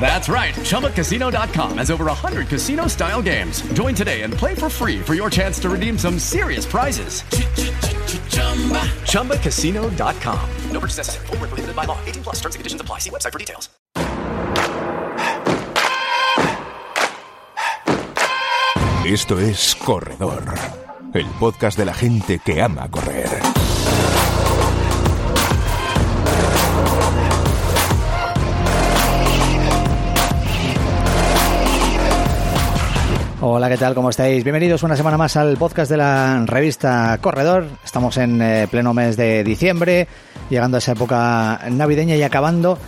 That's right. ChumbaCasino.com has over 100 casino style games. Join today and play for free for your chance to redeem some serious prizes. ChumbaCasino.com. No purchase necessary. Void were prohibited by law. 18 plus terms and conditions apply. See website for details. Esto es Corredor, el podcast de la gente que ama correr. Hola, ¿qué tal? ¿Cómo estáis? Bienvenidos una semana más al podcast de la revista Corredor. Estamos en eh, pleno mes de diciembre, llegando a esa época navideña y acabando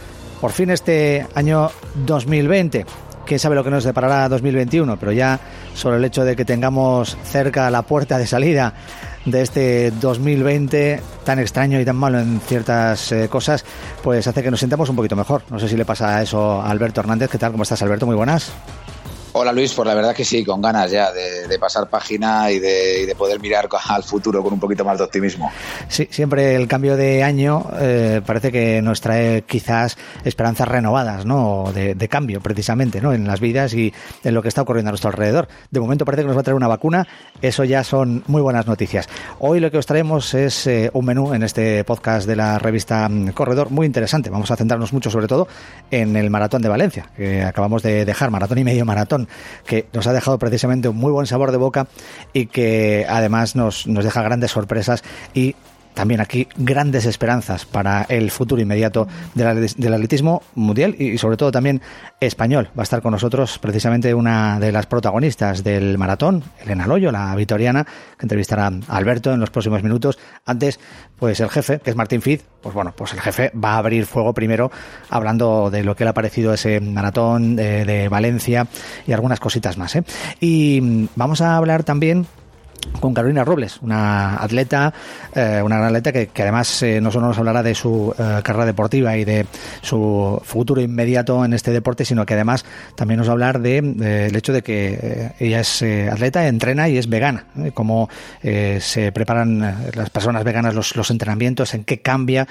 por fin este año 2020. ¿Quién sabe lo que nos deparará 2021? Pero ya sobre el hecho de que tengamos cerca la puerta de salida de este 2020 tan extraño y tan malo en ciertas eh, cosas, pues hace que nos sintamos un poquito mejor. No sé si le pasa eso a Alberto Hernández. ¿Qué tal? ¿Cómo estás, Alberto? Muy buenas. Hola Luis, pues la verdad que sí, con ganas ya de, pasar página y de, y de, poder mirar al futuro con un poquito más de optimismo. Sí, siempre el cambio de año eh, parece que nos trae quizás esperanzas renovadas, ¿no? De, de, cambio, precisamente, ¿no? En las vidas y en lo que está ocurriendo a nuestro alrededor. De momento parece que nos va a traer una vacuna, eso ya son muy buenas noticias. Hoy lo que os traemos es eh, un menú en este podcast de la revista mm, Corredor muy interesante. Vamos a centrarnos mucho, sobre todo, en el maratón de Valencia, que acabamos de dejar, maratón y medio maratón que nos ha dejado precisamente un muy buen sabor de boca y que además nos, nos deja grandes sorpresas. Y también aquí grandes esperanzas para el futuro inmediato del atletismo mundial y sobre todo también español. Va a estar con nosotros precisamente una de las protagonistas del maratón, Elena Loyo, la vitoriana, que entrevistará a Alberto en los próximos minutos. Antes, pues el jefe, que es Martín Fid, pues bueno, pues el jefe va a abrir fuego primero hablando de lo que le ha parecido ese maratón de, Valencia y algunas cositas más. ¿eh? Y vamos a hablar también con Carolina Robles, una atleta, eh, una gran atleta que, además eh, no solo nos hablará de su eh, carrera deportiva y de su futuro inmediato en este deporte, sino que además también nos va a hablar de, de el hecho de que ella es atleta, entrena y es vegana, cómo se preparan las personas veganas los, los entrenamientos, en qué cambia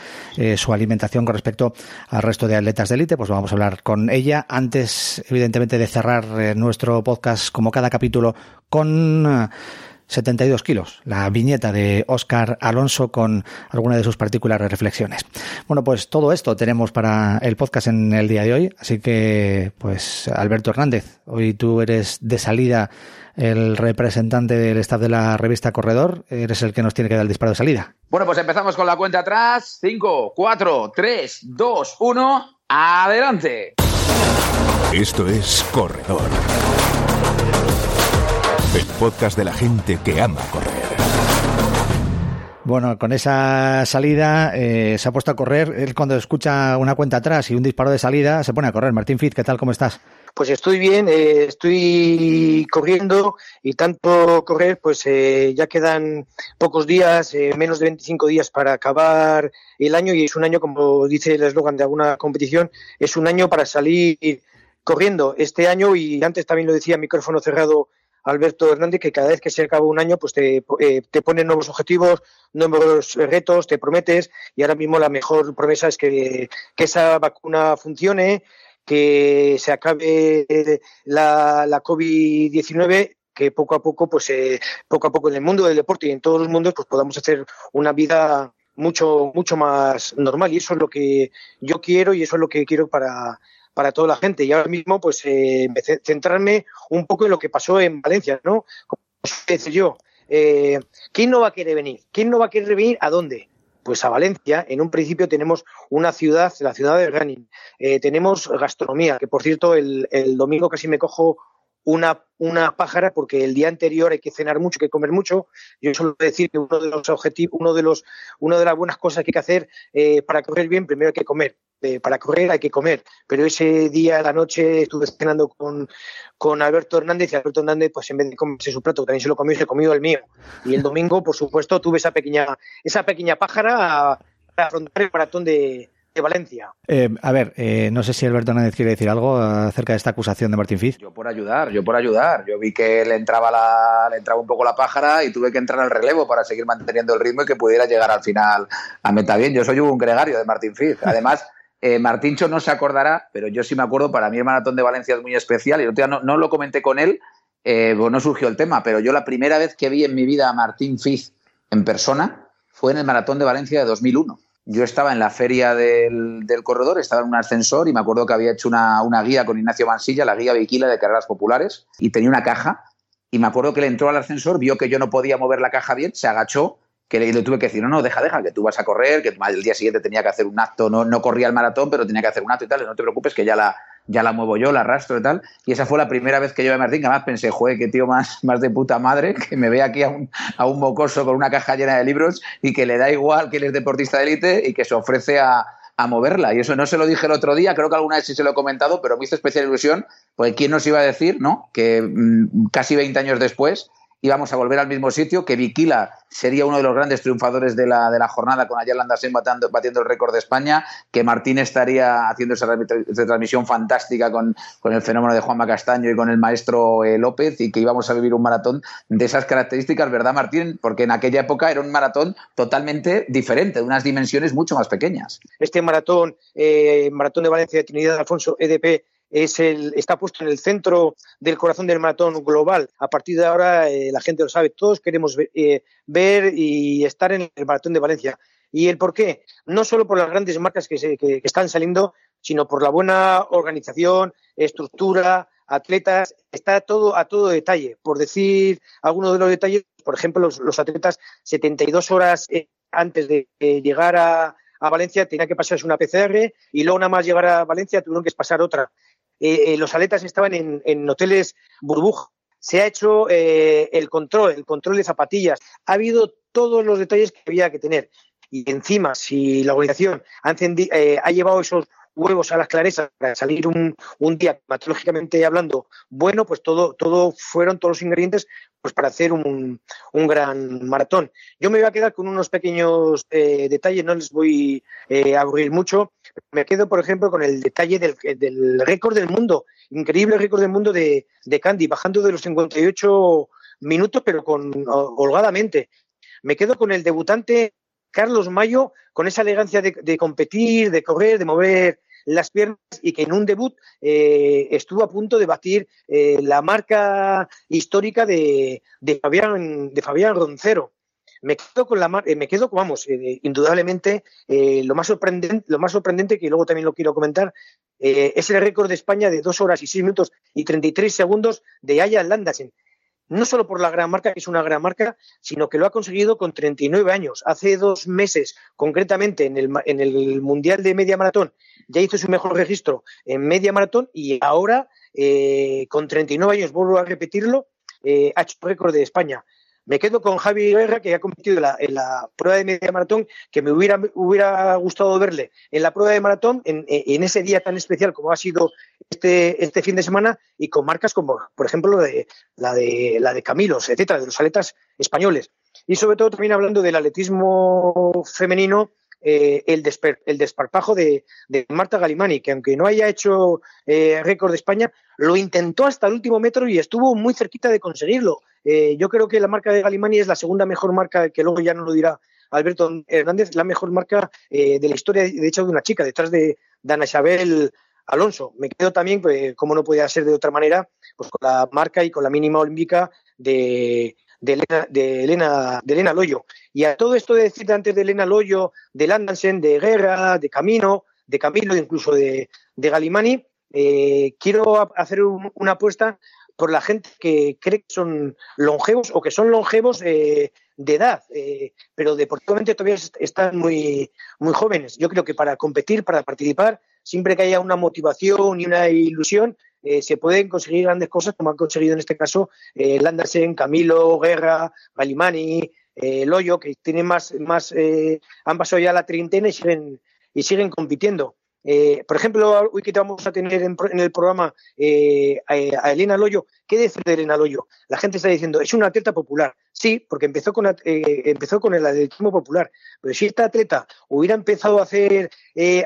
su alimentación con respecto al resto de atletas de élite, pues vamos a hablar con ella. Antes, evidentemente, de cerrar nuestro podcast como cada capítulo con 72 kilos, la viñeta de Óscar Alonso con alguna de sus particulares reflexiones. Bueno, pues todo esto tenemos para el podcast en el día de hoy, así que, pues, Alberto Hernández, hoy tú eres de salida el representante del staff de la revista Corredor, eres el que nos tiene que dar el disparo de salida. Bueno, pues empezamos con la cuenta atrás, 5, 4, 3, 2, 1, adelante. Esto es Corredor podcast de la gente que ama correr. Bueno, con esa salida eh, se ha puesto a correr. Él cuando escucha una cuenta atrás y un disparo de salida se pone a correr. Martín Fitz, ¿qué tal? ¿Cómo estás? Pues estoy bien, eh, estoy corriendo y tanto correr, pues eh, ya quedan pocos días, eh, menos de 25 días para acabar el año y es un año, como dice el eslogan de alguna competición, es un año para salir corriendo este año y antes también lo decía micrófono cerrado Alberto Hernández, que cada vez que se acaba un año, pues te, eh, te pone nuevos objetivos, nuevos retos, te prometes, y ahora mismo la mejor promesa es que, que esa vacuna funcione, que se acabe la, la COVID-19 que poco a poco, pues eh, poco a poco en el mundo del deporte y en todos los mundos, pues podamos hacer una vida mucho, mucho más normal. Y eso es lo que yo quiero y eso es lo que quiero para, para toda la gente. Y ahora mismo, pues, eh, centrarme un poco en lo que pasó en Valencia, ¿no? Como yo, eh, ¿quién no va a querer venir? ¿Quién no va a querer venir a dónde? Pues a Valencia, en un principio tenemos una ciudad, la ciudad de running, eh, tenemos gastronomía, que por cierto el, domingo casi me cojo una, una pájara porque el día anterior hay que cenar mucho, hay que comer mucho. Yo suelo decir que uno de los objetivos, uno de los, una de las buenas cosas que hay que hacer eh, para correr bien, primero hay que comer. Eh, para correr hay que comer. Pero ese día a la noche estuve cenando con, con Alberto Hernández y Alberto Hernández, pues en vez de comerse su plato, que también se lo comió, se comió el mío. Y el domingo, por supuesto, tuve esa pequeña, esa pequeña pájara para afrontar el maratón de, de Valencia. Eh, a ver, eh, no sé si Alberto Hernández quiere decir algo acerca de esta acusación de Martín Fiz. Yo por ayudar, yo por ayudar. Yo vi que le entraba, la, le entraba un poco la pájara y tuve que entrar al relevo para seguir manteniendo el ritmo y que pudiera llegar al final a meta bien. Yo soy un gregario de Martín Fiz. Además, eh, Martíncho no se acordará, pero yo sí me acuerdo, para mí el maratón de Valencia es muy especial y no, no lo comenté con él, eh, pues no surgió el tema, pero yo la primera vez que vi en mi vida a Martín Fiz en persona fue en el maratón de Valencia de 2001 yo estaba en la feria del, del, corredor, estaba en un ascensor y me acuerdo que había hecho una, una, guía con Ignacio Mansilla, la guía Viquila de carreras populares, y tenía una caja. Y me acuerdo que le entró al ascensor, vio que yo no podía mover la caja bien, se agachó, que le, le tuve que decir, no, no, deja, deja, que tú vas a correr, que el día siguiente tenía que hacer un acto, no, no corría el maratón, pero tenía que hacer un acto y tal, no te preocupes, que ya la, ya la muevo yo, la arrastro y tal. Y esa fue la primera vez que yo a Martín, que además pensé, joder, qué tío más, más de puta madre, que me ve aquí a un, a un mocoso con una caja llena de libros y que le da igual que él es deportista de élite y que se ofrece a, a moverla. Y eso no se lo dije el otro día, creo que alguna vez sí se lo he comentado, pero me hizo especial ilusión, porque quién nos iba a decir, ¿no? Que mmm, casi 20 años después íbamos a volver al mismo sitio, que Viquila sería uno de los grandes triunfadores de la, de la jornada con Ayala Andersen batiendo, batiendo, el récord de España, que Martín estaría haciendo esa transmisión fantástica con, con, el fenómeno de Juanma Castaño y con el maestro eh, López y que íbamos a vivir un maratón de esas características, ¿verdad Martín? Porque en aquella época era un maratón totalmente diferente, de unas dimensiones mucho más pequeñas. Este maratón, eh, Maratón de Valencia de Trinidad Alfonso, EDP, es el, está puesto en el centro del corazón del maratón global. A partir de ahora eh, la gente lo sabe, todos queremos ver, eh, ver, y estar en el maratón de Valencia. ¿Y el por qué? No solo por las grandes marcas que, se, que, están saliendo, sino por la buena organización, estructura, atletas, está todo a todo detalle. Por decir algunos de los detalles, por ejemplo, los, los atletas 72 horas eh, antes de llegar a, Valencia tenía que pasarse una PCR y luego nada más llegar a Valencia tuvieron que pasar otra eh, eh, los atletas estaban en, en hoteles burbuja. Se ha hecho eh, el control, el control de zapatillas. Ha habido todos los detalles que había que tener. Y encima, si la organización ha, encendi, eh, ha llevado esos huevos a las claresas para salir un, un día, climatológicamente hablando, bueno, pues todo, todo fueron todos los ingredientes pues para hacer un, un gran maratón. Yo me voy a quedar con unos pequeños eh, detalles, no les voy eh, a aburrir mucho. Me quedo, por ejemplo, con el detalle del, del récord del mundo, increíble récord del mundo de, de Candy, bajando de los 58 minutos, pero con holgadamente. Me quedo con el debutante Carlos Mayo, con esa elegancia de competir, de correr, de mover las piernas y que en un debut eh, estuvo a punto de batir eh, la marca histórica de, de, Fabián, de Fabián Roncero. Me quedo con la eh, me quedo vamos indudablemente lo más sorprendente lo más sorprendente que luego también lo quiero comentar es el récord de España de dos horas y seis minutos y 33 segundos de Aya Landasen no solo por la gran marca, que es una gran marca, sino que lo ha conseguido con 39 años. Hace dos meses, concretamente en el, en el Mundial de Media Maratón, ya hizo su mejor registro en Media Maratón y ahora, eh, con 39 años, vuelvo a repetirlo, eh, ha hecho récord de España. Me quedo con Javi Guerra, que ha competido en la, la, prueba de media maratón, que me hubiera, gustado verle en la prueba de maratón, en, ese día tan especial como ha sido este, este fin de semana, y con marcas como, por ejemplo, la, de, la de Camilos, etcétera, de los atletas españoles. Y sobre todo también hablando del atletismo femenino, eh, el, desper, el, desparpajo de, de, Marta Galimani, que aunque no haya hecho eh, récord de España, lo intentó hasta el último metro y estuvo muy cerquita de conseguirlo. Eh, yo creo que la marca de Galimani es la segunda mejor marca, que luego ya no lo dirá Alberto Hernández, la mejor marca eh, de la historia, de hecho, de una chica, detrás de Dana Isabel Alonso. Me quedo también, pues, como no podía ser de otra manera, pues con la marca y con la mínima olímpica de, de Elena, de Elena, de Elena Loyo. Y a todo esto de decir antes de Elena Loyo, de Landansen, de Guerra, de Camino, de Camilo, incluso de, de Galimani, eh, quiero hacer un, una apuesta por la gente que cree que son longevos o que son longevos eh, de edad, eh, pero deportivamente todavía est- están muy, muy jóvenes. Yo creo que para competir, para participar, siempre que haya una motivación y una ilusión, eh, se pueden conseguir grandes cosas, como han conseguido en este caso eh, Landersen, Camilo, Guerra, Galimani, eh, Loyo, que tienen más, más eh, han pasado ya la treintena y siguen, y siguen compitiendo. Eh, por ejemplo, hoy que vamos a tener en, el programa eh, a, Elena Loyo, ¿qué decir de Elena Loyo? La gente está diciendo, es una atleta popular. Sí, porque empezó con, eh, empezó con el atletismo popular. Pero si esta atleta hubiera empezado a hacer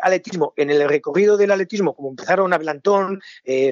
atletismo en el recorrido del atletismo, como empezaron Ablantón,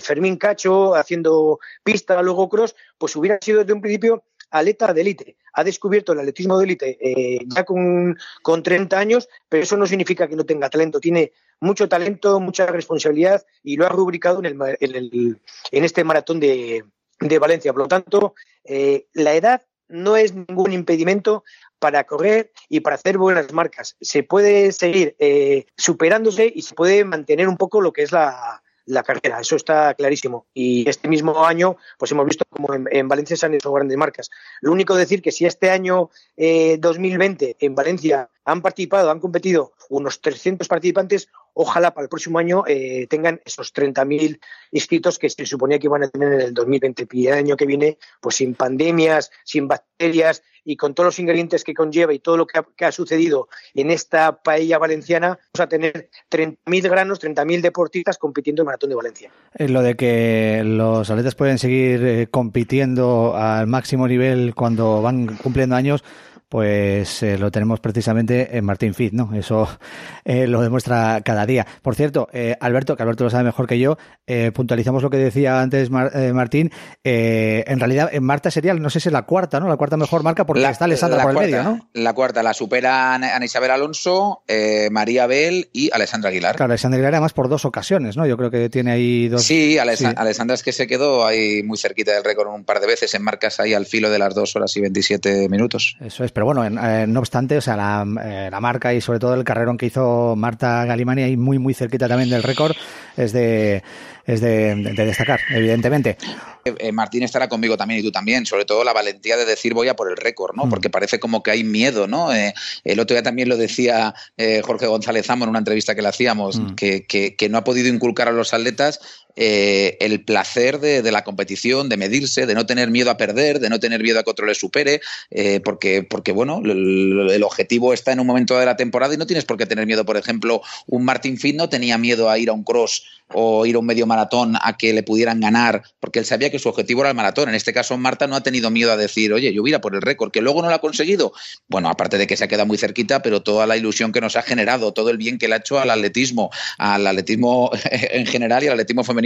Fermín Cacho, haciendo pista, luego cross, pues hubiera sido desde un principio atleta de élite. Ha descubierto el atletismo de élite eh, ya con, con 30 años, pero eso no significa que no tenga talento. Tiene mucho talento, mucha responsabilidad y lo ha rubricado en, el, en, el- en este maratón de, de Valencia. Por lo tanto, eh, la edad no es ningún impedimento para correr y para hacer buenas marcas. Se puede seguir eh, superándose y se puede mantener un poco lo que es la, la carrera, eso está clarísimo. Y este mismo año, pues hemos visto como en, en Valencia se han hecho grandes marcas. Lo único decir que si este año eh, 2020 en Valencia han participado, han competido unos 300 participantes, ojalá para el próximo año eh, tengan esos 30.000 inscritos que se suponía que iban a tener en el 2020. Y el año que viene, pues sin pandemias, sin bacterias y con todos los ingredientes que conlleva y todo lo que ha, sucedido en esta paella valenciana, vamos a tener 30.000 granos, 30.000 deportistas compitiendo en Maratón de Valencia. Eh, Lo de que los atletas pueden seguir eh, compitiendo al máximo nivel cuando van cumpliendo años, pues eh, lo tenemos precisamente en Martín Fit, ¿no? Eso eh, lo demuestra cada día. Por cierto, eh, Alberto, que Alberto lo sabe mejor que yo, eh, puntualizamos lo que decía antes Mar- eh, Martín. en realidad, en Marta sería, no sé si es la cuarta, ¿no? La cuarta mejor marca porque está Alessandra la por el cuarta, medio, ¿no? La cuarta la supera Ana Isabel Alonso, eh, María Bel y Alessandra Aguilar. Claro, Alessandra Aguilar además por dos ocasiones, ¿no? Yo creo que tiene ahí dos. Sí, Alesa- sí. Alessandra es que se quedó ahí muy cerquita del récord un par de veces en marcas ahí al filo de las dos horas y 27 minutos. Eso es, pero bueno, en- eh, no obstante, o sea, la, eh, la marca y sobre todo el carrerón que hizo Marta Galimani ahí muy, muy cerquita también del récord es de, es de, de destacar, evidentemente. Eh, eh, Martín estará conmigo también y tú también, sobre todo la valentía de decir voy a por el récord, ¿no? Mm. Porque parece como que hay miedo, ¿no? Eh, el otro día también lo decía eh, Jorge González Amo en una entrevista que le hacíamos, Mm. que, que- que no ha podido inculcar a los atletas eh, el placer de, de la competición, de medirse, de no tener miedo a perder, de no tener miedo a que otro le supere, eh, porque, porque, bueno, el, objetivo está en un momento de la temporada y no tienes por qué tener miedo. Por ejemplo, un Martin Fit no tenía miedo a ir a un cross o ir a un medio maratón a que le pudieran ganar, porque él sabía que su objetivo era el maratón. En este caso, Marta no ha tenido miedo a decir, oye, yo voy por el récord, que luego no lo ha conseguido. Bueno, aparte de que se ha quedado muy cerquita, pero toda la ilusión que nos ha generado, todo el bien que le ha hecho al atletismo, al atletismo en general y al atletismo femenino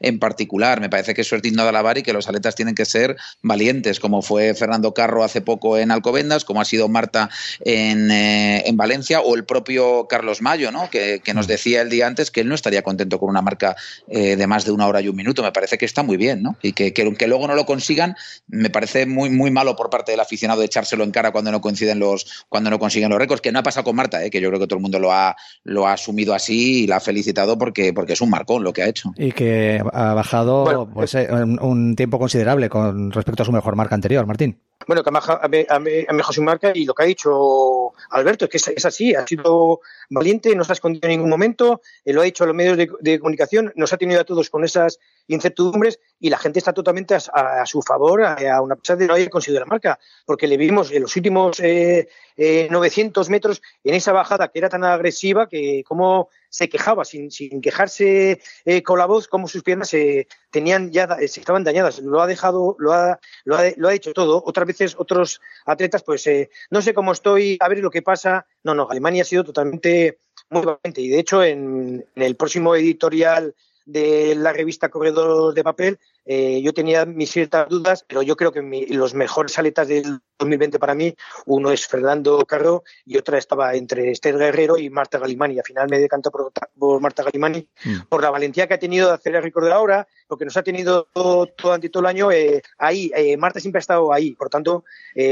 en particular. Me parece que eso es digno de alabar y que los atletas tienen que ser valientes, como fue Fernando Carro hace poco en Alcobendas, como ha sido Marta en, eh, en Valencia, o el propio Carlos Mayo, ¿no? que, que nos decía el día antes que él no estaría contento con una marca eh, de más de una hora y un minuto. Me parece que está muy bien, ¿no? Y que, que aunque luego no lo consigan, me parece muy, muy malo por parte del aficionado echárselo en cara cuando no coinciden los, cuando no consiguen los récords, que no ha pasado con Marta, ¿eh? que yo creo que todo el mundo lo ha, lo ha asumido así y la ha felicitado porque, porque es un marcón lo que ha hecho. Y que ha bajado Bueno, pues, eh, un, un tiempo considerable con respecto a su mejor marca anterior, Martín. Bueno, que ha mejorado su marca y lo que ha dicho Alberto es que es, es así, ha sido valiente, no se ha escondido en ningún momento, eh, lo ha dicho a los medios de, de comunicación, nos ha tenido a todos con esas incertidumbres y la gente está totalmente a, a- a su favor, a, a una pesar de no haber conseguido la marca, porque le vimos en los últimos eh, eh, 900 metros en esa bajada que era tan agresiva que cómo se quejaba sin, sin quejarse eh, con la voz, cómo sus piernas se tenían ya se estaban dañadas. Lo ha dejado, lo ha, lo ha, lo ha hecho todo. Otras veces otros atletas, pues eh, no sé cómo estoy, a ver lo que pasa. No, no, Alemania ha sido totalmente muy valiente y de hecho en, en el próximo editorial de la revista Corredor de Papel, eh, yo tenía mis ciertas dudas, pero yo creo que mi- los mejores atletas del 2020 para mí, uno es Fernando Carro y otra estaba entre Esther Guerrero y Marta Galimani. Al final me decanto por, por Marta Galimani por la valentía que ha tenido de hacer el récord de ahora, porque nos ha tenido todo, todo ante todo el año eh, ahí. eh, Marta siempre ha estado ahí. Por tanto,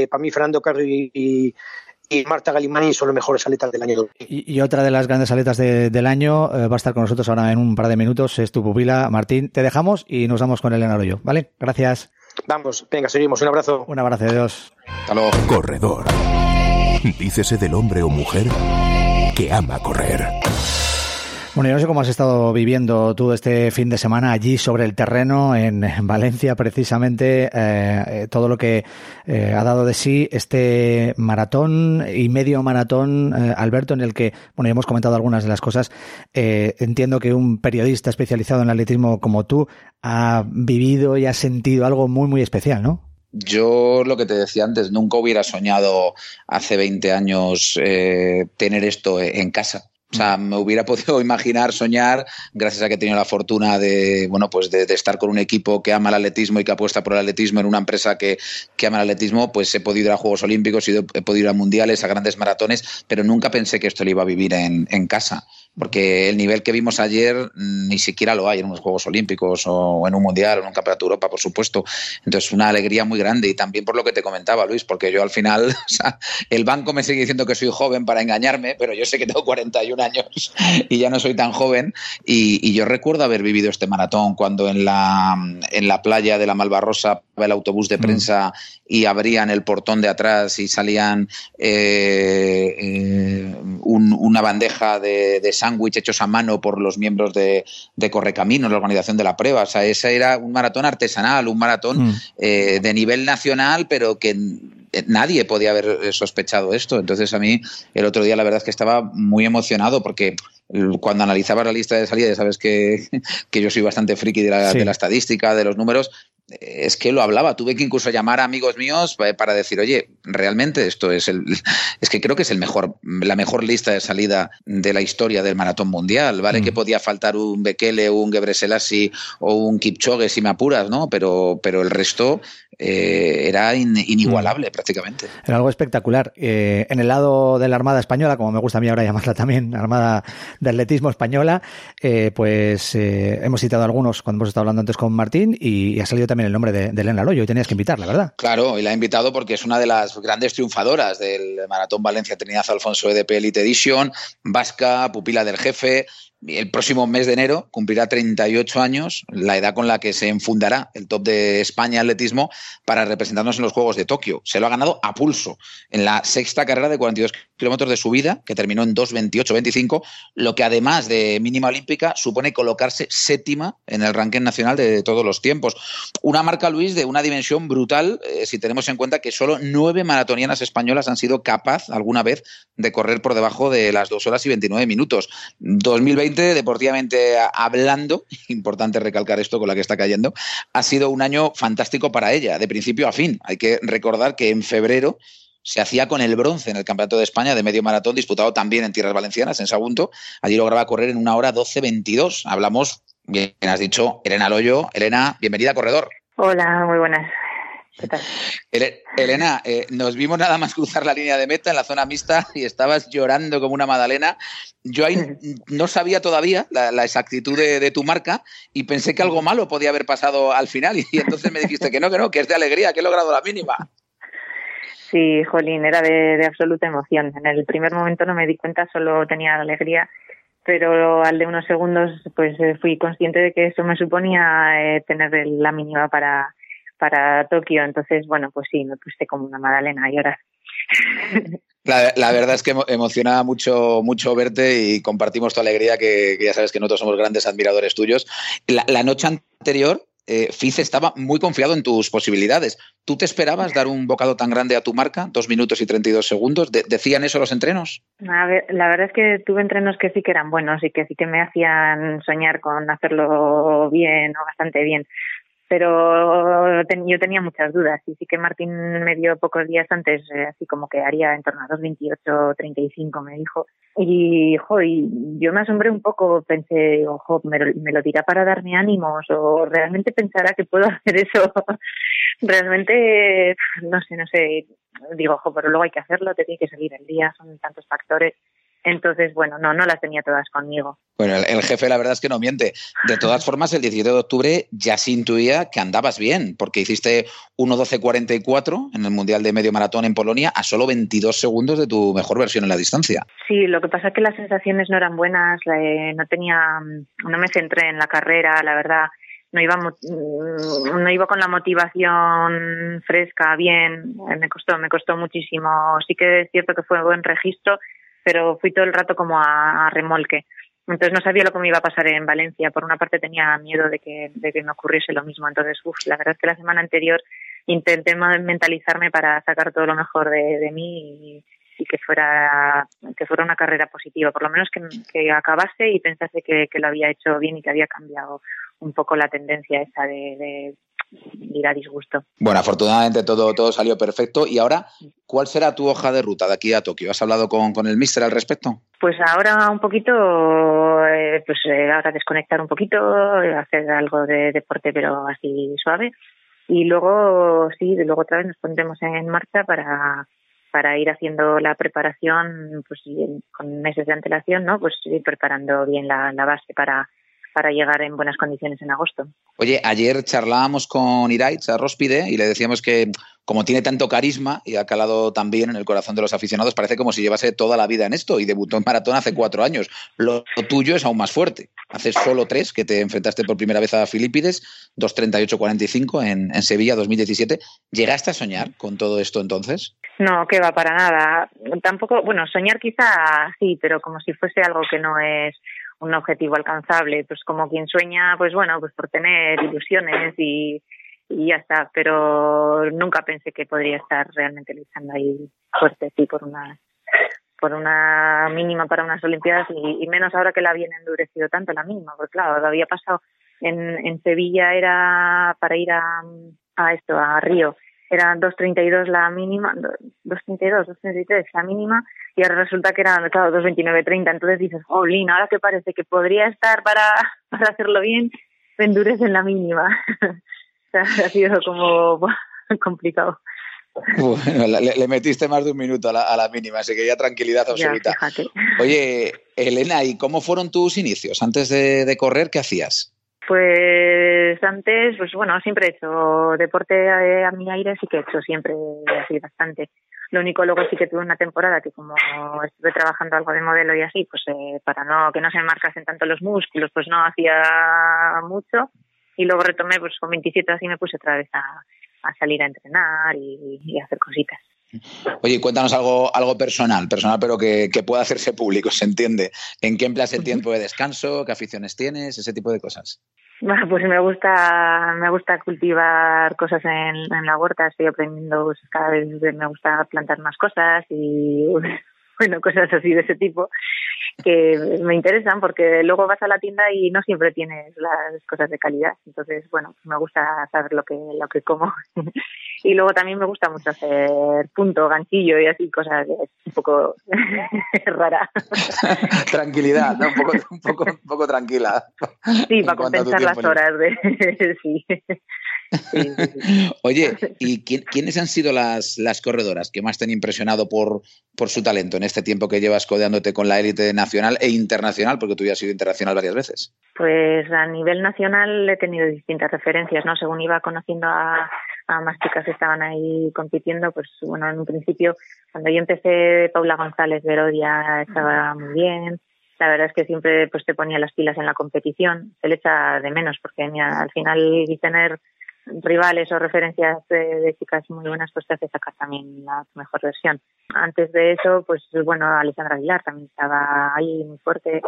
para mí Fernando Carro y, y, y Marta Galimani son los mejores atletas del año. Y, y otra de las grandes atletas de- del año eh, va a estar con nosotros ahora en un par de minutos, es tu pupila Martín. Te dejamos y nos vamos con Elena Arroyo, ¿vale? Gracias. Vamos, venga, seguimos. Un abrazo. Un abrazo, adiós. Hasta luego. Corredor. Dícese del hombre o mujer que ama correr. Bueno, yo no sé cómo has estado viviendo tú este fin de semana allí sobre el terreno en Valencia, precisamente eh, todo lo que eh, ha dado de sí este maratón y medio maratón, eh, Alberto, en el que, bueno, ya hemos comentado algunas de las cosas. Entiendo que un periodista especializado en atletismo como tú ha vivido y ha sentido algo muy, muy especial, ¿no? Yo lo que te decía antes, nunca hubiera soñado hace 20 años tener esto en casa. O sea, me hubiera podido imaginar, soñar, gracias a que he tenido la fortuna de, bueno, pues de, estar con un equipo que ama el atletismo y que apuesta por el atletismo en una empresa que, que ama el atletismo, pues he podido ir a Juegos Olímpicos, he podido ir a mundiales, a grandes maratones, pero nunca pensé que esto lo iba a vivir en, en casa. Porque el nivel que vimos ayer mm, ni siquiera lo hay en unos Juegos Olímpicos o en un Mundial o en un Campeonato de Europa, por supuesto. Entonces, una alegría muy grande y también por lo que te comentaba, Luis, porque yo al final, o sea, el banco me sigue diciendo que soy joven para engañarme, pero yo sé que tengo 41 años y ya no soy tan joven. Y, y yo recuerdo haber vivido este maratón cuando en la, en la playa de la Malvarrosa el autobús de prensa y abrían el portón de atrás y salían eh, eh, un- una bandeja de, de sándwich hechos a mano por los miembros de, de Correcaminos, la organización de la prueba. O sea, ese era un maratón artesanal, un maratón Mm. eh, de nivel nacional, pero que eh, nadie podía haber eh, sospechado esto. Entonces a mí el otro día la verdad es que estaba muy emocionado porque cuando analizaba la lista de salida, ya sabes que, que yo soy bastante friki de la, Sí. de la estadística, de los números, es que lo hablaba. Tuve que incluso llamar a amigos míos pa- para decir, oye, realmente esto es el, es que creo que es el mejor, la mejor lista de salida de la historia del maratón mundial, ¿vale? Mm. Que podía faltar un Bekele, un Gebreselassie o un Kipchoge si me apuras, ¿no? Pero, pero el resto eh, era in- inigualable prácticamente. Era algo espectacular. Eh, en el lado de la Armada Española, como me gusta a mí ahora llamarla también, Armada de Atletismo Española, eh, pues eh, hemos citado algunos cuando hemos estado hablando antes con Martín y, y ha salido también el nombre de, de Elena Loyo y tenías que invitarla, ¿verdad? Claro, y la he invitado porque es una de las grandes triunfadoras del Maratón Valencia Trinidad Alfonso EDP Elite Edition, vasca, pupila del jefe. El próximo mes de enero cumplirá 38 años, la edad con la que se enfundará el top de España atletismo para representarnos en los Juegos de Tokio. Se lo ha ganado a pulso en la sexta carrera de 42 kilómetros de subida, que terminó en 2.28.25, lo que además de mínima olímpica supone colocarse séptima en el ranking nacional de todos los tiempos. Una marca, Luis, de una dimensión brutal, eh, si tenemos en cuenta que solo nueve maratonianas españolas han sido capaz alguna vez de correr por debajo de las dos horas y 29 minutos. 2020, deportivamente hablando, importante recalcar esto con la que está cayendo, ha sido un año fantástico para ella, de principio a fin. Hay que recordar que en febrero se hacía con el bronce en el Campeonato de España de medio maratón, disputado también en tierras valencianas, en Sagunto. Allí lograba correr en una hora 12.22. Hablamos, bien has dicho, Elena Loyo. Elena, bienvenida, corredor. Hola, muy buenas. ¿Qué tal? Ele- Elena, eh, nos vimos nada más cruzar la línea de meta en la zona mixta y estabas llorando como una magdalena. Yo ahí no sabía todavía la, la exactitud de, de tu marca y pensé que algo malo podía haber pasado al final y, entonces me dijiste que no, que no, que es de alegría, que he logrado la mínima. Sí, Jolín, era de, de absoluta emoción. En el primer momento no me di cuenta, solo tenía alegría, pero al de unos segundos pues eh, fui consciente de que eso me suponía eh, tener la mínima para, para Tokio. Entonces, bueno, pues sí, me puse como una magdalena a llorar. La, verdad es que emo- emociona mucho, mucho verte y compartimos tu alegría, que, ya sabes que nosotros somos grandes admiradores tuyos. La noche anterior, eh, Fiz estaba muy confiado en tus posibilidades. ¿Tú te esperabas dar un bocado tan grande a tu marca? Dos minutos y 32 segundos. De- ¿Decían eso los entrenos? La verdad es que tuve entrenos que sí que eran buenos y que sí que me hacían soñar con hacerlo bien o bastante bien. Pero yo tenía muchas dudas y sí que Martín me dio pocos días antes, eh, así como que haría en torno a 2.28, 35, me dijo. Y, jo, y yo me asombré un poco, pensé, ojo, me, me lo dirá para darme ánimos o realmente pensará que puedo hacer eso. realmente, no sé, no sé. Digo, ojo, pero luego hay que hacerlo, te tiene que salir el día, son tantos factores. Entonces, bueno, no, no las tenía todas conmigo. Bueno, el, el jefe la verdad es que no miente. De todas formas, el 17 de octubre ya se intuía que andabas bien, porque hiciste 1.12.44 en el Mundial de Medio Maratón en Polonia a solo 22 segundos de tu mejor versión en la distancia. Sí, lo que pasa es que las sensaciones no eran buenas, eh, no tenía, no me centré en la carrera, la verdad, no iba, mm, no iba con la motivación fresca, bien, eh, me costó, me costó muchísimo. Sí que es cierto que fue buen registro, pero fui todo el rato como a, remolque. Entonces no sabía lo que me iba a pasar en Valencia. Por una parte tenía miedo de que, de que me ocurriese lo mismo. Entonces, uf, la verdad es que la semana anterior intenté mentalizarme para sacar todo lo mejor de, de mí y, que fuera que fuera una carrera positiva, por lo menos que, que acabase y pensase que, que lo había hecho bien y que había cambiado un poco la tendencia esa de, de ir a disgusto. Bueno, afortunadamente todo, todo salió perfecto. Y ahora, ¿cuál será tu hoja de ruta de aquí a Tokio? ¿Has hablado con, con el mister al respecto? Pues ahora un poquito, eh, pues eh, ahora desconectar un poquito, eh, hacer algo de deporte pero así suave y luego sí, luego otra vez nos pondremos en marcha para para ir haciendo la preparación pues con meses de antelación, ¿no? Pues ir preparando bien la, base para para llegar en buenas condiciones en agosto. Oye, ayer charlábamos con Iraitz a Rospide y le decíamos que como tiene tanto carisma y ha calado tan bien en el corazón de los aficionados, parece como si llevase toda la vida en esto y debutó en maratón hace cuatro años. Lo, lo tuyo es aún más fuerte. Hace solo tres que te enfrentaste por primera vez a Filipides, 2.38.45 en, en Sevilla 2017. ¿Llegaste a soñar con todo esto entonces? No, que va para nada. Tampoco, bueno, soñar quizá sí, pero como si fuese algo que no es un objetivo alcanzable, pues como quien sueña, pues bueno, pues por tener ilusiones y, y ya está, pero nunca pensé que podría estar realmente luchando ahí fuerte, sí, por una por una mínima para unas Olimpiadas y, y menos ahora que la habían endurecido tanto la mínima, porque claro, lo había pasado en, en Sevilla era para ir a, a esto, a Río, era 2.32 la mínima, 2.32, 2.33 la mínima, y ahora resulta que era, claro, 2.29.30, entonces dices, jolín, ahora que parece que podría estar para, para hacerlo bien, me endurecen la mínima. o sea, ha sido como complicado. Bueno, le, le metiste más de un minuto a la, a la mínima, así que ya tranquilidad absoluta. Oye, Elena, ¿y cómo fueron tus inicios? Antes de, de correr, ¿qué hacías? Pues antes, pues bueno, siempre he hecho deporte a mi aire, sí que he hecho siempre así bastante. Lo único luego sí que tuve una temporada que como estuve trabajando algo de modelo y así, pues eh, para no que no se marcasen tanto los músculos, pues no hacía mucho. Y luego retomé, pues con 27 así me puse otra vez a, salir a entrenar y, y hacer cositas. Oye, cuéntanos algo, algo personal, personal, pero que, que pueda hacerse público, se entiende. ¿En qué empleas el tiempo de descanso? ¿Qué aficiones tienes? Ese tipo de cosas. Bueno, pues me gusta, me gusta cultivar cosas en, la huerta, estoy aprendiendo, pues, cada vez me gusta plantar más cosas y bueno, cosas así de ese tipo que me interesan porque luego vas a la tienda y no siempre tienes las cosas de calidad. Entonces, bueno, me gusta saber lo que, lo que como. y luego también me gusta mucho hacer punto, ganchillo y así cosas un poco rara. Tranquilidad, ¿no? un, poco, un, poco, un poco tranquila. Sí, para compensar las horas de... sí. Oye, ¿y quién- quiénes han sido las, las corredoras que más te han impresionado por, por su talento en este tiempo que llevas codeándote con la élite nacional e internacional? Porque tú ya has sido internacional varias veces. Pues a nivel nacional he tenido distintas referencias, ¿no? Según iba conociendo a, a más chicas que estaban ahí compitiendo, pues bueno, en un principio, cuando yo empecé, Paula González Verodia estaba muy bien. La verdad es que siempre pues te ponía las pilas en la competición. Se le echa de menos porque mira, al final tener rivales o referencias de, chicas muy buenas pues te hace sacar también la mejor versión. Antes de eso, pues bueno, Alessandra Aguilar también estaba ahí muy fuerte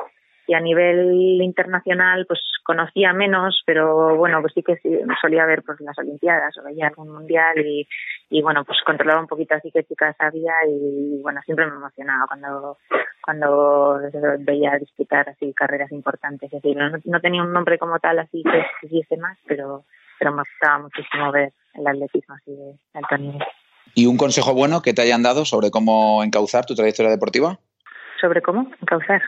y a nivel internacional pues conocía menos pero bueno pues sí que sí, solía ver pues las olimpiadas o veía algún mundial y, y bueno pues controlaba un poquito así qué chicas había y bueno siempre me emocionaba cuando cuando veía disputar así carreras importantes es decir no, no tenía un nombre como tal así que hiciese más pero pero me gustaba muchísimo ver el atletismo así de alto nivel ¿Y un consejo bueno que te hayan dado sobre cómo encauzar tu trayectoria deportiva? Sobre cómo encauzar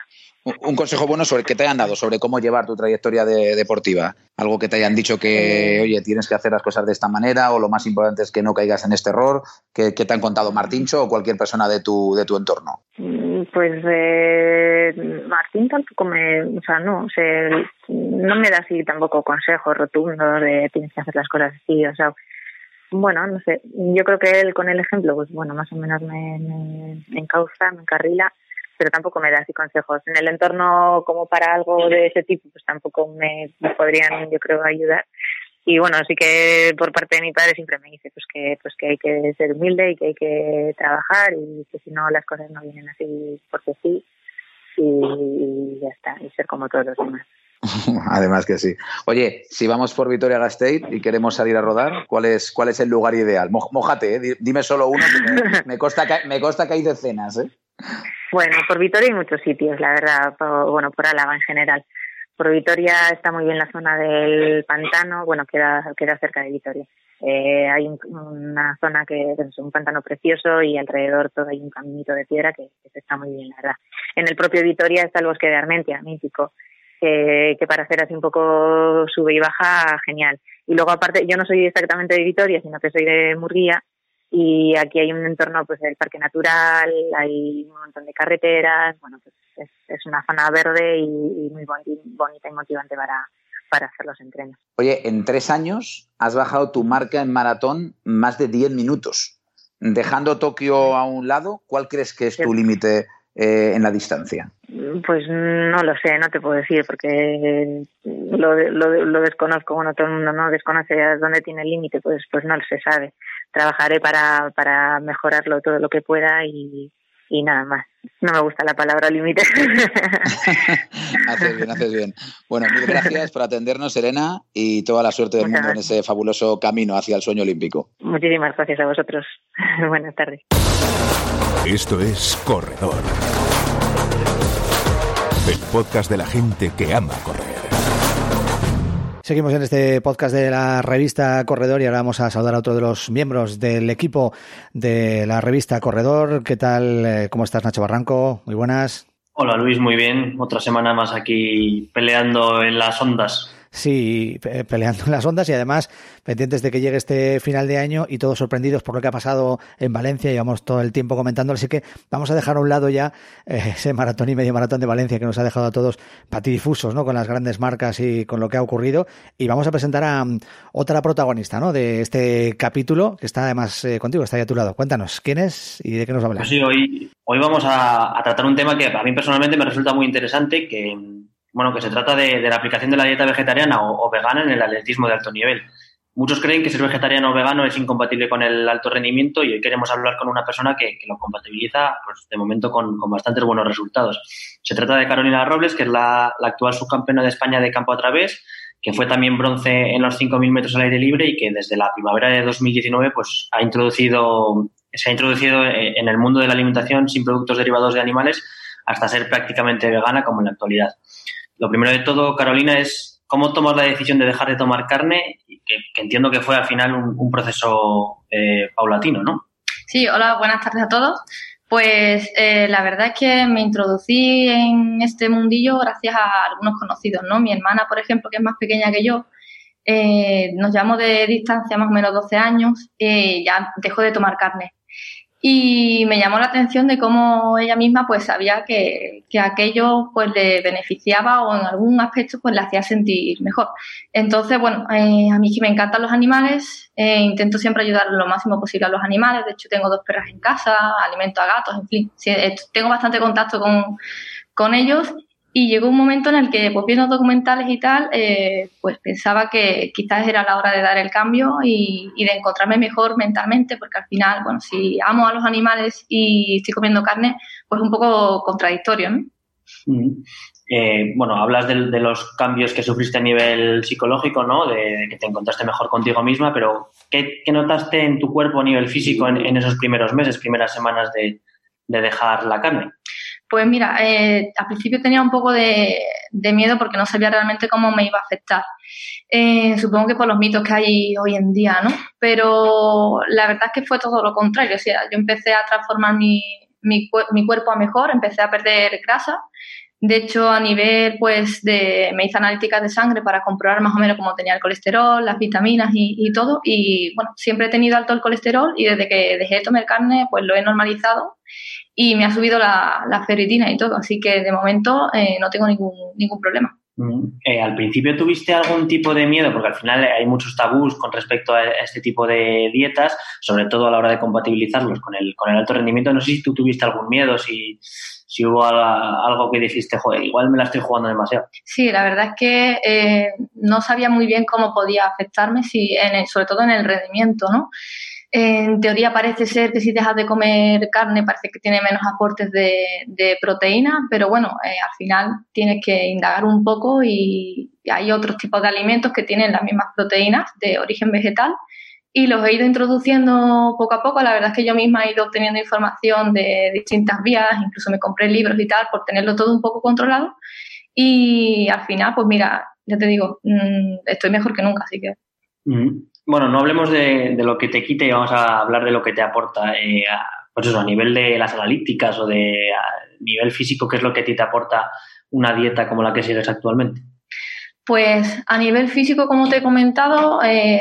Un consejo bueno sobre que te hayan dado sobre cómo llevar tu trayectoria de- deportiva. Algo que te hayan dicho que, oye, tienes que hacer las cosas de esta manera o lo más importante es que no caigas en este error. que te han contado Martincho o cualquier persona de tu, de tu entorno? Mm, Pues eh, Martín tampoco me, o sea, no, no me da así tampoco consejos rotundos de tienes que hacer las cosas así, o sea, bueno, no sé, yo creo que él con el ejemplo, pues bueno, más o menos me, me, me encauza, me encarrila, pero tampoco me da así consejos. En el entorno como para algo de ese tipo, pues tampoco me, me podrían, yo creo, ayudar. Y bueno sí que por parte de mi padre siempre me dice pues que pues que hay que ser humilde y que hay que trabajar y que si no las cosas no vienen así porque sí y ya está y ser como todos los demás Además que sí. Oye, si vamos por Vitoria Gasteiz y queremos salir a rodar, ¿cuál es, cuál es el lugar ideal? Mo- Mójate, ¿eh? dime solo uno, me, me consta que, me consta que hay decenas. ¿eh? Bueno, por Vitoria hay muchos sitios, la verdad, por- bueno, por Álava en general. Por Vitoria está muy bien la zona del pantano, bueno, queda, queda cerca de Vitoria. Eh, hay un- una zona que es un pantano precioso y alrededor todo hay un caminito de piedra que, que está muy bien, la verdad. En el propio Vitoria está el bosque de Armentia, mítico, que, que para hacer así un poco sube y baja, genial. Y luego aparte, yo no soy exactamente de Vitoria, sino que soy de Murguía, y aquí hay un entorno pues del parque natural, hay un montón de carreteras, bueno, pues es, es una zona verde y, y muy boni- bonita y motivante para, para hacer los entrenos. Oye, en tres años has bajado tu marca en maratón más de 10 minutos. Dejando Tokio a un lado, ¿cuál crees que es tu límite eh, en la distancia? Pues no lo sé, no te puedo decir porque lo, lo, lo desconozco, bueno, todo el mundo no desconoce dónde tiene el límite, pues pues no se sabe. Trabajaré para, para mejorarlo todo lo que pueda y, y nada más. No me gusta la palabra límite. haces bien, haces bien. Bueno, mil gracias por atendernos, Serena, y toda la suerte del Muchas mundo en ese fabuloso camino hacia el sueño olímpico. Muchísimas gracias a vosotros. Buenas tardes. Esto es Corredor. El podcast de la gente que ama correr. Seguimos en este podcast de la revista Corredor y ahora vamos a saludar a otro de los miembros del equipo de la revista Corredor. ¿Qué tal? Eh, ¿Cómo estás, Nacho Barranco? Muy buenas. Hola Luis, muy bien. Otra semana más aquí peleando en las ondas. Sí, pe- peleando en las ondas y además pendientes de que llegue este final de año y todos sorprendidos por lo que ha pasado en Valencia. Llevamos todo el tiempo comentándolo, así que vamos a dejar a un lado ya eh, ese maratón y medio maratón de Valencia que nos ha dejado a todos patidifusos, ¿no? Con las grandes marcas y con lo que ha ocurrido. Y vamos a presentar a mm, otra protagonista, ¿no? De este capítulo que está además eh, contigo, está ahí a tu lado. Cuéntanos, ¿quién es y de qué nos habla? Pues sí, hoy, vamos a, tratar un tema que a mí personalmente me resulta muy interesante, que bueno, que se trata de, la aplicación de la dieta vegetariana o, vegana en el atletismo de alto nivel. Muchos creen que ser vegetariano o vegano es incompatible con el alto rendimiento y hoy queremos hablar con una persona que, lo compatibiliza, pues de momento con, con bastantes buenos resultados. Se trata de Carolina Robles, que es la, la actual subcampeona de España de campo a través, que fue también bronce en los 5.000 metros al aire libre y que desde la primavera de 2019 pues, ha introducido, se ha introducido en el mundo de la alimentación sin productos derivados de animales hasta ser prácticamente vegana como en la actualidad. Lo primero de todo, Carolina, es cómo tomas la decisión de dejar de tomar carne, que, entiendo que fue al final un, proceso eh, paulatino, ¿no? Sí, hola, buenas tardes a todos. Pues eh, la verdad es que me introducí en este mundillo gracias a algunos conocidos, ¿no? Mi hermana, por ejemplo, que es más pequeña que yo, eh, nos llevamos de distancia más o menos 12 años, eh, ya dejó de tomar carne. Y me llamó la atención de cómo ella misma pues sabía que, que aquello pues le beneficiaba o en algún aspecto pues le hacía sentir mejor. Entonces, bueno, eh, a mí que me encantan los animales, eh, intento siempre ayudar lo máximo posible a los animales. De hecho, tengo dos perras en casa, alimento a gatos, en fin, sí, eh, tengo bastante contacto con, con ellos. Y llegó un momento en el que, pues viendo documentales y tal, eh, pues pensaba que quizás era la hora de dar el cambio y, de encontrarme mejor mentalmente, porque al final, bueno, si amo a los animales y estoy comiendo carne, pues es un poco contradictorio, ¿no? Eh, bueno, hablas de, los cambios que sufriste a nivel psicológico, ¿no? De, que te encontraste mejor contigo misma, pero ¿qué, qué notaste en tu cuerpo a nivel físico en, en esos primeros meses, primeras semanas de, de dejar la carne? Pues mira, eh, al principio tenía un poco de, miedo porque no sabía realmente cómo me iba a afectar. Eh, supongo que por los mitos que hay hoy en día, ¿no? Pero la verdad es que fue todo lo contrario. O sea, yo empecé a transformar mi cuerpo a mejor, empecé a perder grasa, De hecho, a nivel, pues, de, me hice analíticas de sangre para comprobar más o menos cómo tenía el colesterol, las vitaminas y, todo. Y, bueno, siempre he tenido alto el colesterol y desde que dejé de tomar carne, pues lo he normalizado y me ha subido la, la ferritina y todo. Así que, de momento, eh, no tengo ningún, ningún problema. Eh, al principio tuviste algún tipo de miedo, porque al final hay muchos tabús con respecto a este tipo de dietas, sobre todo a la hora de compatibilizarlos con el, con el alto rendimiento. No sé si tú tuviste algún miedo, si, si hubo algo que dijiste, joder, igual me la estoy jugando demasiado. Sí, la verdad es que eh, no sabía muy bien cómo podía afectarme, si en sobre todo en el rendimiento, ¿no? En teoría parece ser que si dejas de comer carne parece que tiene menos aportes de, proteína, pero bueno, eh, al final tienes que indagar un poco y hay otros tipos de alimentos que tienen las mismas proteínas de origen vegetal y los he ido introduciendo poco a poco. La verdad es que yo misma he ido obteniendo información de distintas vías, incluso me compré libros y tal por tenerlo todo un poco controlado y al final, pues mira, ya te digo, mm, estoy mejor que nunca, así que... Bueno, no hablemos de, lo que te quite y vamos a hablar de lo que te aporta. Eh, a, pues eso, a nivel de las analíticas o de nivel físico, ¿qué es lo que a ti te aporta una dieta como la que sigues actualmente? Pues a nivel físico, como te he comentado, eh,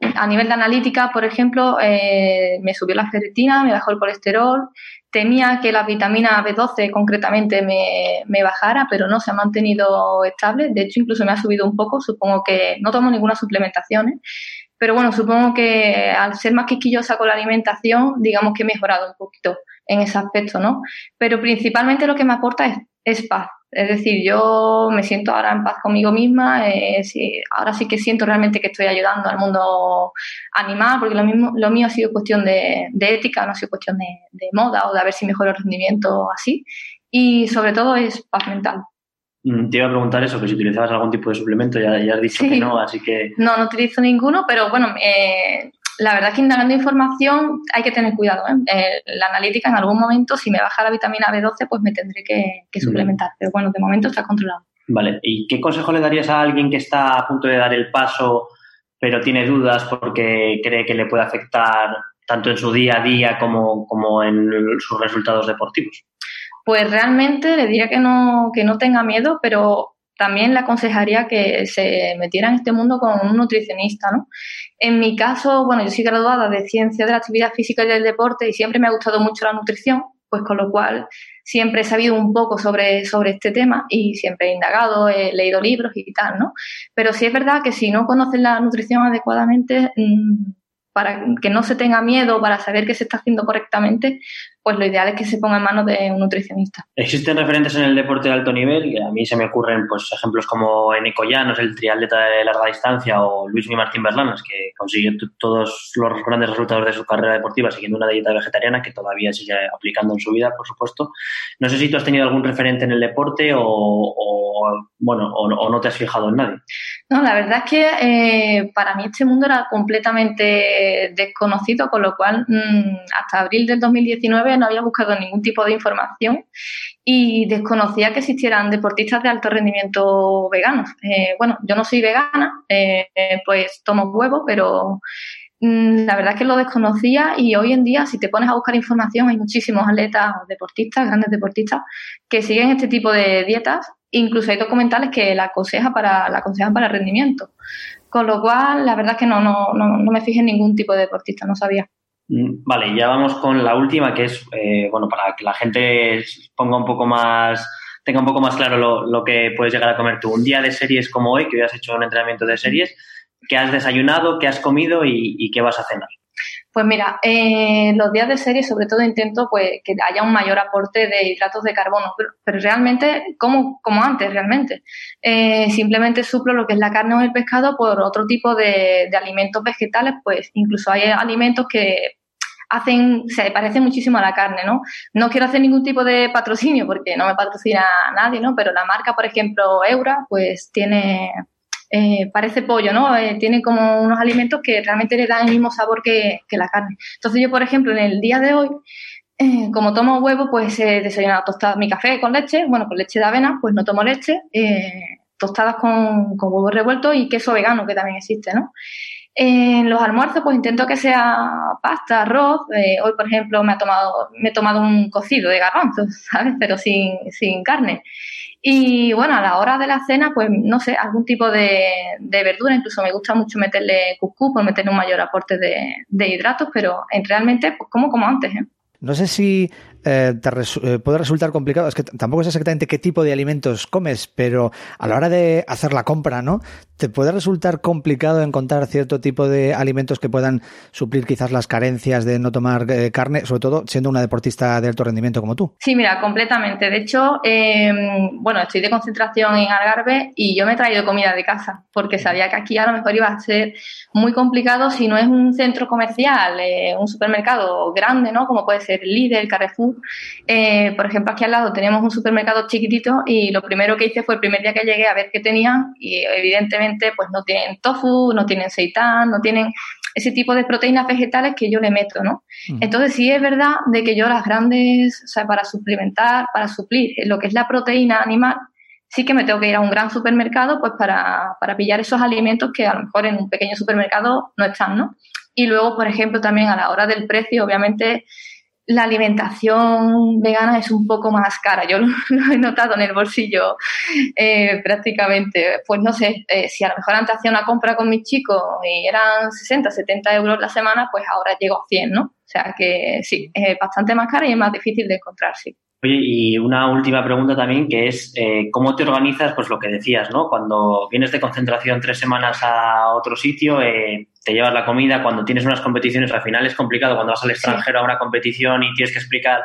a nivel de analítica, por ejemplo, eh, me subió la ferritina, me bajó el colesterol, temía que la vitamina B12 concretamente me, me, bajara, pero no se ha mantenido estable. De hecho, incluso me ha subido un poco. Supongo que no tomo ninguna suplementación. ¿eh? Pero bueno, supongo que al ser más quisquillosa con la alimentación, digamos que he mejorado un poquito en ese aspecto, ¿no? Pero principalmente lo que me aporta es, es paz. Es decir, yo me siento ahora en paz conmigo misma, eh, ahora sí que siento realmente que estoy ayudando al mundo animal, porque lo, mismo, lo mío ha sido cuestión de, ética, no ha sido cuestión de, de, moda o de a ver si mejoro el rendimiento así. Y sobre todo es paz mental. Mm, te iba a preguntar eso, que si utilizabas algún tipo de suplemento, ya, ya has dicho que no, así que... No, no utilizo ninguno, pero bueno, eh, la verdad es que indagando información hay que tener cuidado. ¿eh? ¿eh? la analítica en algún momento, si me baja la vitamina B12, pues me tendré que, que suplementar. Pero bueno, de momento está controlado. Vale, ¿y qué consejo le darías a alguien que está a punto de dar el paso, pero tiene dudas porque cree que le puede afectar tanto en su día a día como, como en sus resultados deportivos? pues realmente le diría que no, que no tenga miedo, pero también le aconsejaría que se metiera en este mundo con un nutricionista, ¿no? En mi caso, bueno, yo soy graduada de Ciencia de la Actividad Física y del Deporte y siempre me ha gustado mucho la nutrición, pues con lo cual siempre he sabido un poco sobre, sobre este tema y siempre he indagado, he leído libros y tal, ¿no? Pero sí es verdad que si no conoces la nutrición adecuadamente, mm, para que no se tenga miedo, para saber que se está haciendo correctamente, pues lo ideal es que se ponga en manos de un nutricionista. Existen referentes en el deporte de alto nivel, y a mí se me ocurren pues ejemplos como Eneco Llanos, el triatleta de larga distancia, o Luis Martín Berlanas, que consiguió todos los grandes resultados de su carrera deportiva siguiendo una dieta vegetariana que todavía sigue aplicando en su vida, por supuesto. No sé si tú has tenido algún referente en el deporte o, bueno, o, no te has fijado en nadie. No, la verdad es que eh, para mí este mundo era completamente desconocido, con lo cual mm, hasta abril del 2019 no había buscado ningún tipo de información y desconocía que existieran deportistas de alto rendimiento veganos. Eh, bueno, yo no soy vegana, eh, pues tomo huevo, pero mm, la verdad es que lo desconocía y hoy en día si te pones a buscar información hay muchísimos atletas o deportistas, grandes deportistas, que siguen este tipo de dietas. Incluso hay documentales que la, aconseja para, la aconsejan para rendimiento. Con lo cual, la verdad es que no, no, no, no me fijé en ningún tipo de deportista, no sabía. Mm, vale, ya vamos con la última, que es, eh, bueno, para que la gente ponga un poco más, tenga un poco más claro lo, que puedes llegar a comer tú. Un día de series como hoy, que hoy has hecho un entrenamiento de series, ¿qué has desayunado, qué has comido y, qué vas a cenar? Pues mira, eh, los días de serie sobre todo intento pues que haya un mayor aporte de hidratos de carbono, pero, realmente como, como antes realmente. Eh, simplemente suplo lo que es la carne o el pescado por otro tipo de alimentos vegetales, pues incluso hay alimentos que hacen, se parece muchísimo a la carne, ¿no? No quiero hacer ningún tipo de patrocinio porque no me patrocina nadie, ¿no? Pero la marca, por ejemplo, Eura, pues tiene, eh, parece pollo, ¿no? Eh, tiene como unos alimentos que realmente le dan el mismo sabor que, la carne. Entonces yo, por ejemplo, en el día de hoy, eh, como tomo huevo, pues he desayunado tostadas, mi café con leche, bueno, con leche de avena, pues no tomo leche, tostadas con, con huevo revuelto y queso vegano, que también existe, ¿no? En los almuerzos, pues intento que sea pasta, arroz. Eh, hoy, por ejemplo, me, ha tomado, me he tomado un cocido de garbanzos, ¿sabes? Pero sin, sin carne. Y bueno, a la hora de la cena, pues no sé, algún tipo de, de verdura. Incluso me gusta mucho meterle cuscús por meterle un mayor aporte de, de hidratos, pero en, realmente, pues como como antes, ¿eh? No sé si eh, te res eh, puede resultar complicado, es que tampoco sé exactamente qué tipo de alimentos comes, pero a la hora de hacer la compra, ¿no? Te puede resultar complicado encontrar cierto tipo de alimentos que puedan suplir quizás las carencias de no tomar eh, carne, sobre todo siendo una deportista de alto rendimiento como tú. Sí, mira, completamente. De hecho, em, bueno, estoy de concentración en Algarve y yo me he traído comida de casa porque sabía que aquí a lo mejor iba a ser muy complicado si no es un centro comercial, un supermercado grande, ¿no? Como puede ser Lidl, Carrefour. Eh, por ejemplo, aquí al lado tenemos un supermercado chiquitito y lo primero que hice fue el primer día que llegué a ver qué tenían y evidentemente pues no tienen tofu, no tienen seitán, no tienen ese tipo de proteínas vegetales que yo le meto, ¿no? Entonces sí es verdad de que yo las grandes, o sea, para suplementar, para suplir lo que es la proteína animal, sí que me tengo que ir a un gran supermercado pues para, para pillar esos alimentos que a lo mejor en un pequeño supermercado no están, ¿no? Y luego, por ejemplo, también a la hora del precio, obviamente la alimentación vegana es un poco más cara. Yo lo, he notado en el bolsillo eh, prácticamente. Pues no sé, eh, si a lo mejor antes hacía una compra con mis chicos y eran 60, 70 euros la semana, pues ahora llego a 100, ¿no? O sea que sí, es bastante más cara y es más difícil de encontrar, sí. Oye, y una última pregunta también, que es eh, cómo te organizas, pues lo que decías, ¿no? Cuando vienes de concentración tres semanas a otro sitio, eh, te llevas la comida, cuando tienes unas competiciones, al final es complicado cuando vas al extranjero a una competición y tienes que explicar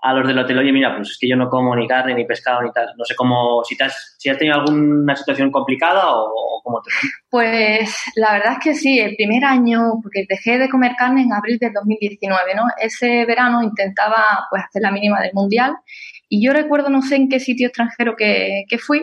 a los del hotel, oye, mira, pues es que yo no como ni carne, ni pescado, ni tal. No sé cómo, si, te has, si has tenido alguna situación complicada o, cómo te Pues la verdad es que sí, el primer año, porque dejé de comer carne en abril del 2019, ¿no? Ese verano intentaba pues hacer la mínima del mundial y yo recuerdo, no sé en qué sitio extranjero que, que fui,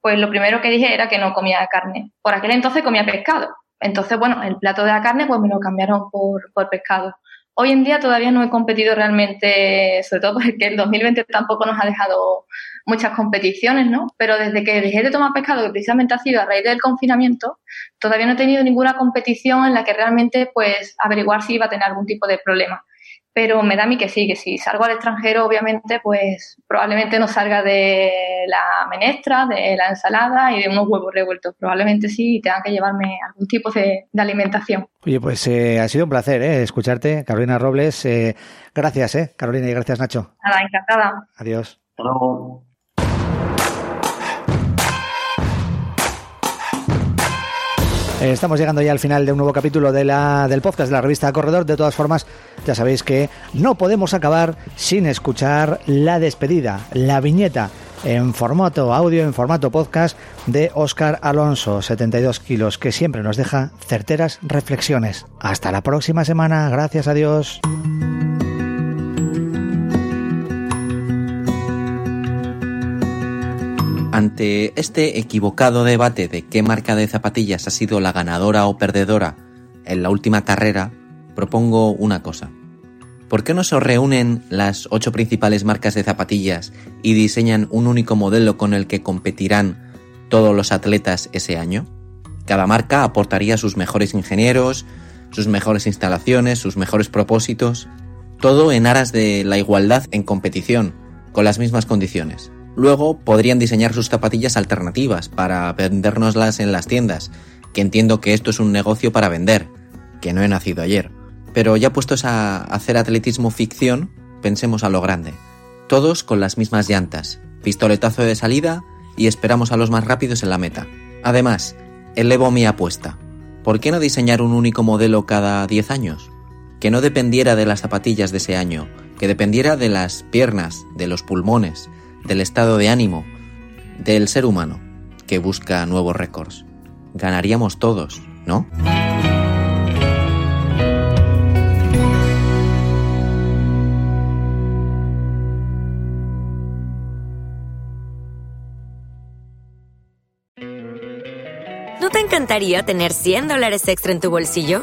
pues lo primero que dije era que no comía carne. Por aquel entonces comía pescado. Entonces, bueno, el plato de la carne pues me lo cambiaron por, pescado. Hoy en día todavía no he competido realmente, sobre todo porque el 2020 tampoco nos ha dejado muchas competiciones, ¿no? Pero desde que dejé de tomar pescado, que precisamente ha sido a raíz del confinamiento, todavía no he tenido ninguna competición en la que realmente, pues, averiguar si iba a tener algún tipo de problema pero me da a mí que sí, que si salgo al extranjero, obviamente, pues probablemente no salga de la menestra, de la ensalada y de unos huevos revueltos. Probablemente sí y tenga que llevarme algún tipo de, alimentación. Oye, pues eh, ha sido un placer eh, escucharte, Carolina Robles. Eh, gracias, eh, Carolina, y gracias, Nacho. Nada, encantada. Adiós. Hasta luego. Estamos llegando ya al final de un nuevo capítulo de la, del podcast de la revista Corredor. De todas formas, ya sabéis que no podemos acabar sin escuchar la despedida, la viñeta en formato audio, en formato podcast de Oscar Alonso, 72 kilos, que siempre nos deja certeras reflexiones. Hasta la próxima semana. Gracias a Dios. Ante este equivocado debate de qué marca de zapatillas ha sido la ganadora o perdedora en la última carrera, propongo una cosa. ¿Por qué no se reúnen las ocho principales marcas de zapatillas y diseñan un único modelo con el que competirán todos los atletas ese año? Cada marca aportaría sus mejores ingenieros, sus mejores instalaciones, sus mejores propósitos, todo en aras de la igualdad en competición, con las mismas condiciones. Luego podrían diseñar sus zapatillas alternativas para vendérnoslas en las tiendas, que entiendo que esto es un negocio para vender, que no he nacido ayer. Pero ya puestos a hacer atletismo ficción, pensemos a lo grande. Todos con las mismas llantas, pistoletazo de salida y esperamos a los más rápidos en la meta. Además, elevo mi apuesta. ¿Por qué no diseñar un único modelo cada 10 años? Que no dependiera de las zapatillas de ese año, que dependiera de las piernas, de los pulmones, del estado de ánimo del ser humano que busca nuevos récords. Ganaríamos todos, ¿no? encantaría tener 100 dólares extra en tu bolsillo?